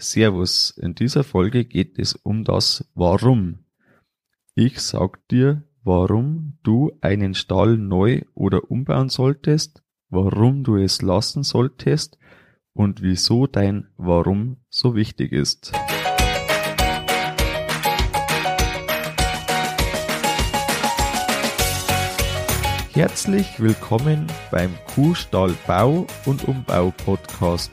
Servus, in dieser Folge geht es um das Warum. Ich sag dir, warum du einen Stall neu oder umbauen solltest, warum du es lassen solltest und wieso dein Warum so wichtig ist. Herzlich willkommen beim Kuhstall Bau und Umbau Podcast.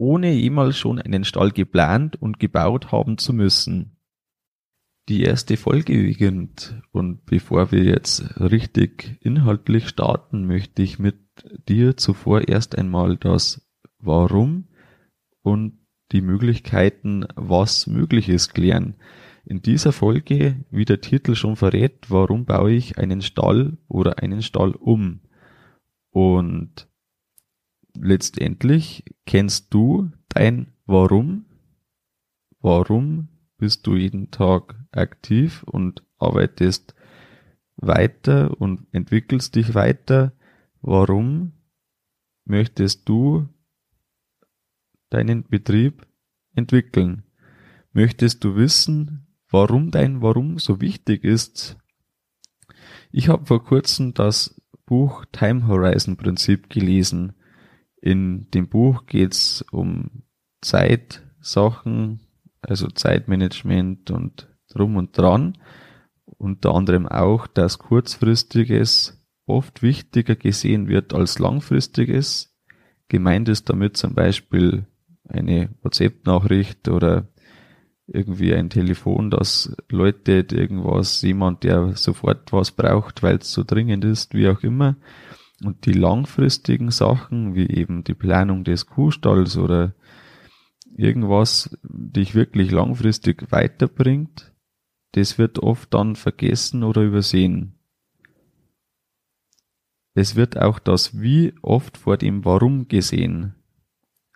ohne jemals schon einen Stall geplant und gebaut haben zu müssen. Die erste Folge beginnt und bevor wir jetzt richtig inhaltlich starten, möchte ich mit dir zuvor erst einmal das Warum und die Möglichkeiten, was möglich ist, klären. In dieser Folge, wie der Titel schon verrät, warum baue ich einen Stall oder einen Stall um? Und letztendlich kennst du dein Warum? Warum bist du jeden Tag aktiv und arbeitest weiter und entwickelst dich weiter? Warum möchtest du deinen Betrieb entwickeln? Möchtest du wissen, warum dein Warum so wichtig ist? Ich habe vor kurzem das Buch Time Horizon Prinzip gelesen. In dem Buch geht's um Zeitsachen, also Zeitmanagement und drum und dran. Unter anderem auch, dass kurzfristiges oft wichtiger gesehen wird als langfristiges. Gemeint ist damit zum Beispiel eine WhatsApp-Nachricht oder irgendwie ein Telefon, dass Leute irgendwas, jemand, der sofort was braucht, weil es so dringend ist, wie auch immer, und die langfristigen Sachen, wie eben die Planung des Kuhstalls oder irgendwas dich wirklich langfristig weiterbringt, das wird oft dann vergessen oder übersehen. Es wird auch das Wie oft vor dem Warum gesehen.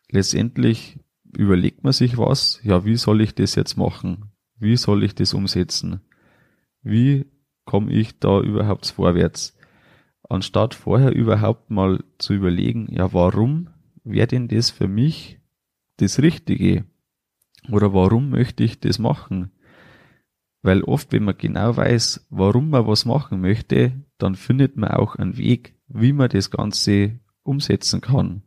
Letztendlich überlegt man sich was, ja, wie soll ich das jetzt machen? Wie soll ich das umsetzen? Wie komme ich da überhaupt vorwärts? Anstatt vorher überhaupt mal zu überlegen, ja, warum wäre denn das für mich das Richtige? Oder warum möchte ich das machen? Weil oft, wenn man genau weiß, warum man was machen möchte, dann findet man auch einen Weg, wie man das Ganze umsetzen kann.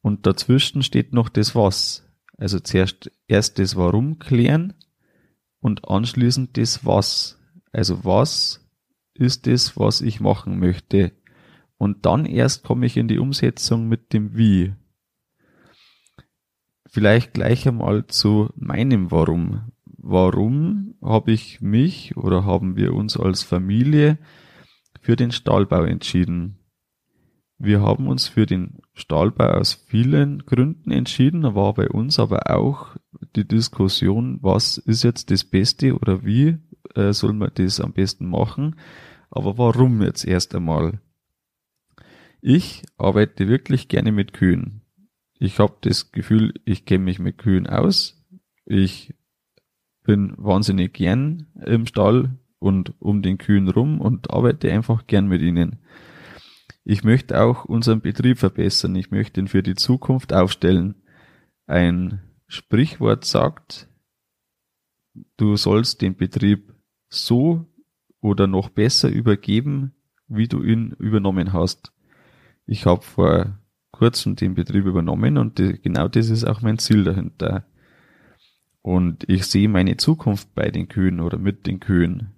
Und dazwischen steht noch das Was. Also zuerst erst das Warum klären und anschließend das Was. Also was ist es, was ich machen möchte. Und dann erst komme ich in die Umsetzung mit dem Wie. Vielleicht gleich einmal zu meinem Warum. Warum habe ich mich oder haben wir uns als Familie für den Stahlbau entschieden? Wir haben uns für den Stahlbau aus vielen Gründen entschieden, da war bei uns aber auch die Diskussion, was ist jetzt das Beste oder wie äh, soll man das am besten machen. Aber warum jetzt erst einmal? Ich arbeite wirklich gerne mit Kühen. Ich habe das Gefühl, ich kenne mich mit Kühen aus. Ich bin wahnsinnig gern im Stall und um den Kühen rum und arbeite einfach gern mit ihnen. Ich möchte auch unseren Betrieb verbessern. Ich möchte ihn für die Zukunft aufstellen. Ein Sprichwort sagt, du sollst den Betrieb so oder noch besser übergeben, wie du ihn übernommen hast. Ich habe vor kurzem den Betrieb übernommen und die, genau das ist auch mein Ziel dahinter. Und ich sehe meine Zukunft bei den Kühen oder mit den Kühen.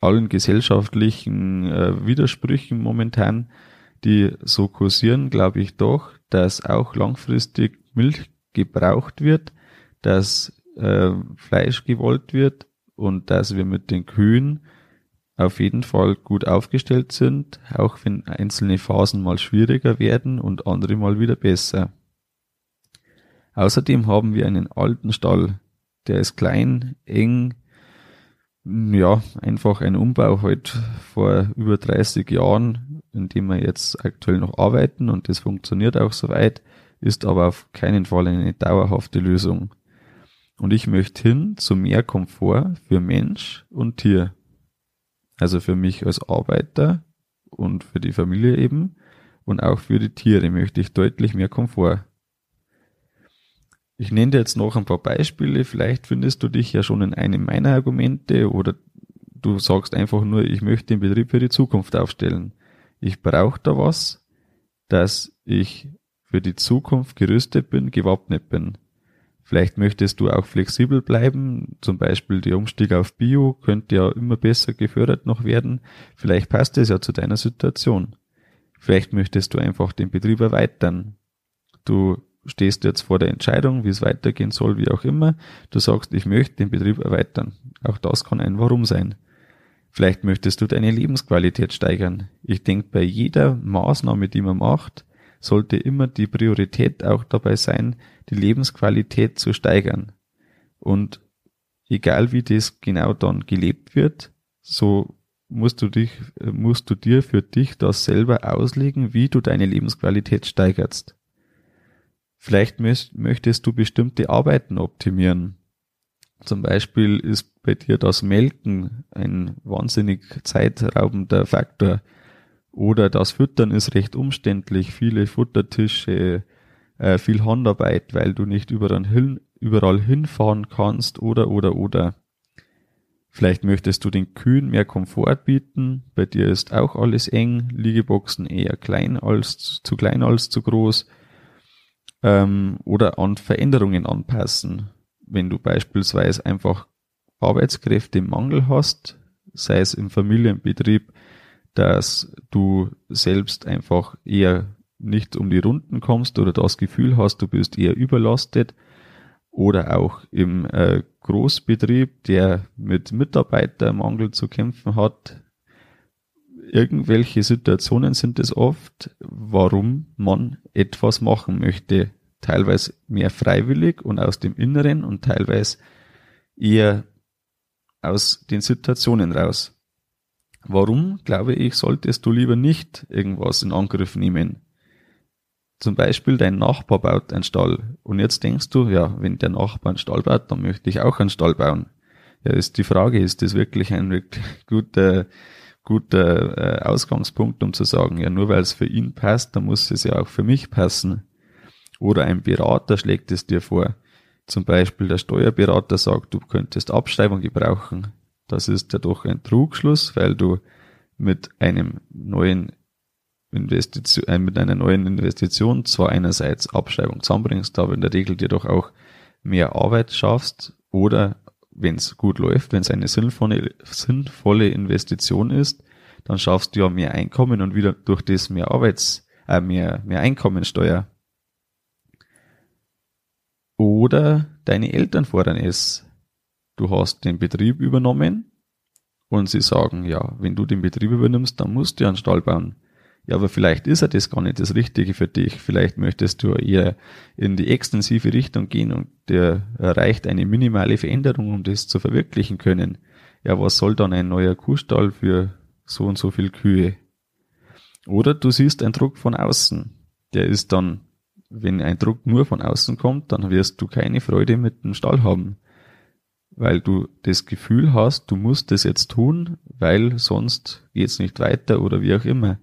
Allen gesellschaftlichen äh, Widersprüchen momentan, die so kursieren, glaube ich doch, dass auch langfristig Milch gebraucht wird, dass äh, Fleisch gewollt wird und dass wir mit den Kühen auf jeden Fall gut aufgestellt sind, auch wenn einzelne Phasen mal schwieriger werden und andere mal wieder besser. Außerdem haben wir einen alten Stall, der ist klein, eng, ja, einfach ein Umbau halt vor über 30 Jahren, in dem wir jetzt aktuell noch arbeiten und das funktioniert auch soweit, ist aber auf keinen Fall eine dauerhafte Lösung. Und ich möchte hin zu mehr Komfort für Mensch und Tier. Also für mich als Arbeiter und für die Familie eben und auch für die Tiere möchte ich deutlich mehr Komfort. Ich nenne dir jetzt noch ein paar Beispiele, vielleicht findest du dich ja schon in einem meiner Argumente oder du sagst einfach nur, ich möchte den Betrieb für die Zukunft aufstellen. Ich brauche da was, dass ich für die Zukunft gerüstet bin, gewappnet bin. Vielleicht möchtest du auch flexibel bleiben, zum Beispiel der Umstieg auf Bio könnte ja immer besser gefördert noch werden. Vielleicht passt es ja zu deiner Situation. Vielleicht möchtest du einfach den Betrieb erweitern. Du stehst jetzt vor der Entscheidung, wie es weitergehen soll, wie auch immer. Du sagst, ich möchte den Betrieb erweitern. Auch das kann ein Warum sein. Vielleicht möchtest du deine Lebensqualität steigern. Ich denke, bei jeder Maßnahme, die man macht, sollte immer die Priorität auch dabei sein, die Lebensqualität zu steigern. Und egal wie das genau dann gelebt wird, so musst du dich, musst du dir für dich das selber auslegen, wie du deine Lebensqualität steigerst. Vielleicht möchtest du bestimmte Arbeiten optimieren. Zum Beispiel ist bei dir das Melken ein wahnsinnig zeitraubender Faktor. Oder das Füttern ist recht umständlich, viele Futtertische, äh, viel Handarbeit, weil du nicht überall, hin, überall hinfahren kannst oder oder oder. Vielleicht möchtest du den Kühen mehr Komfort bieten. Bei dir ist auch alles eng, Liegeboxen eher klein als zu klein als zu groß ähm, oder an Veränderungen anpassen. Wenn du beispielsweise einfach Arbeitskräfte im Mangel hast, sei es im Familienbetrieb, dass du selbst einfach eher nicht um die Runden kommst oder das Gefühl hast, du bist eher überlastet oder auch im äh, Großbetrieb, der mit Mitarbeitermangel zu kämpfen hat. Irgendwelche Situationen sind es oft, warum man etwas machen möchte. Teilweise mehr freiwillig und aus dem Inneren und teilweise eher aus den Situationen raus. Warum, glaube ich, solltest du lieber nicht irgendwas in Angriff nehmen? Zum Beispiel dein Nachbar baut einen Stall und jetzt denkst du, ja, wenn der Nachbar einen Stall baut, dann möchte ich auch einen Stall bauen. Ja, ist die Frage, ist das wirklich ein wirklich guter, guter äh, Ausgangspunkt, um zu sagen, ja, nur weil es für ihn passt, dann muss es ja auch für mich passen. Oder ein Berater schlägt es dir vor. Zum Beispiel der Steuerberater sagt, du könntest Abschreibung gebrauchen. Das ist ja doch ein Trugschluss, weil du mit einem neuen Investition, äh, mit einer neuen Investition zwar einerseits Abschreibung zusammenbringst, aber in der Regel dir doch auch mehr Arbeit schaffst oder wenn es gut läuft, wenn es eine sinnvolle, sinnvolle Investition ist, dann schaffst du ja mehr Einkommen und wieder durch das mehr Arbeits, äh, mehr, mehr Einkommensteuer. Oder deine Eltern fordern es. Du hast den Betrieb übernommen und sie sagen, ja, wenn du den Betrieb übernimmst, dann musst du einen Stall bauen. Ja, aber vielleicht ist er das gar nicht das Richtige für dich. Vielleicht möchtest du eher in die extensive Richtung gehen und der erreicht eine minimale Veränderung, um das zu verwirklichen können. Ja, was soll dann ein neuer Kuhstall für so und so viel Kühe? Oder du siehst einen Druck von außen. Der ist dann, wenn ein Druck nur von außen kommt, dann wirst du keine Freude mit dem Stall haben. Weil du das Gefühl hast, du musst das jetzt tun, weil sonst geht's nicht weiter oder wie auch immer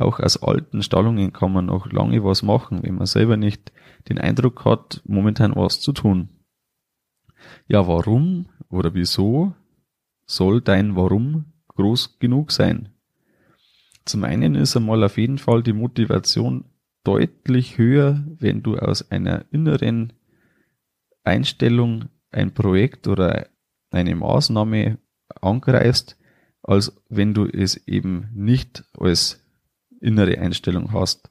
auch aus alten Stallungen kann man noch lange was machen, wenn man selber nicht den Eindruck hat, momentan was zu tun. Ja, warum oder wieso soll dein Warum groß genug sein? Zum einen ist einmal auf jeden Fall die Motivation deutlich höher, wenn du aus einer inneren Einstellung ein Projekt oder eine Maßnahme angreifst, als wenn du es eben nicht als innere Einstellung hast.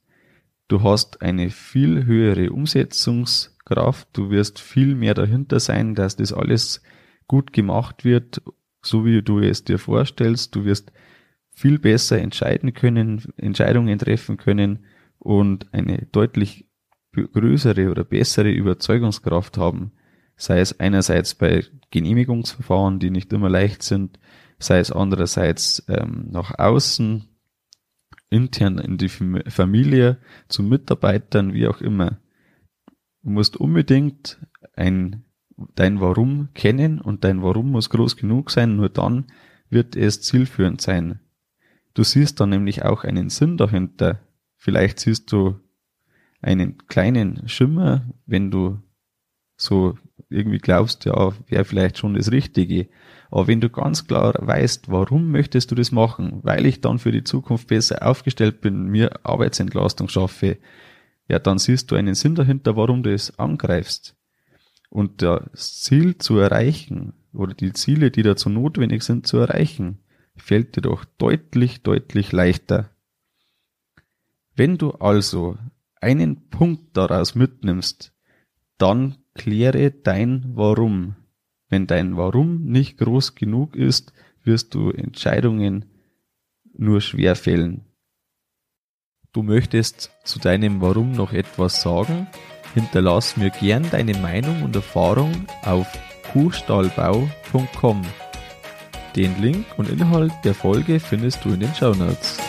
Du hast eine viel höhere Umsetzungskraft, du wirst viel mehr dahinter sein, dass das alles gut gemacht wird, so wie du es dir vorstellst. Du wirst viel besser entscheiden können, Entscheidungen treffen können und eine deutlich größere oder bessere Überzeugungskraft haben. sei es einerseits bei Genehmigungsverfahren, die nicht immer leicht sind, sei es andererseits ähm, nach außen, intern in die Familie, zu Mitarbeitern, wie auch immer. Du musst unbedingt ein, dein Warum kennen und dein Warum muss groß genug sein, nur dann wird es zielführend sein. Du siehst dann nämlich auch einen Sinn dahinter. Vielleicht siehst du einen kleinen Schimmer, wenn du so irgendwie glaubst, ja, wäre vielleicht schon das Richtige. Aber wenn du ganz klar weißt, warum möchtest du das machen, weil ich dann für die Zukunft besser aufgestellt bin, mir Arbeitsentlastung schaffe, ja, dann siehst du einen Sinn dahinter, warum du es angreifst. Und das Ziel zu erreichen oder die Ziele, die dazu notwendig sind zu erreichen, fällt dir doch deutlich, deutlich leichter. Wenn du also einen Punkt daraus mitnimmst, dann kläre dein Warum. Wenn dein Warum nicht groß genug ist, wirst du Entscheidungen nur schwer fällen. Du möchtest zu deinem Warum noch etwas sagen? Hinterlass mir gern deine Meinung und Erfahrung auf kuhstallbau.com. Den Link und Inhalt der Folge findest du in den Show Notes.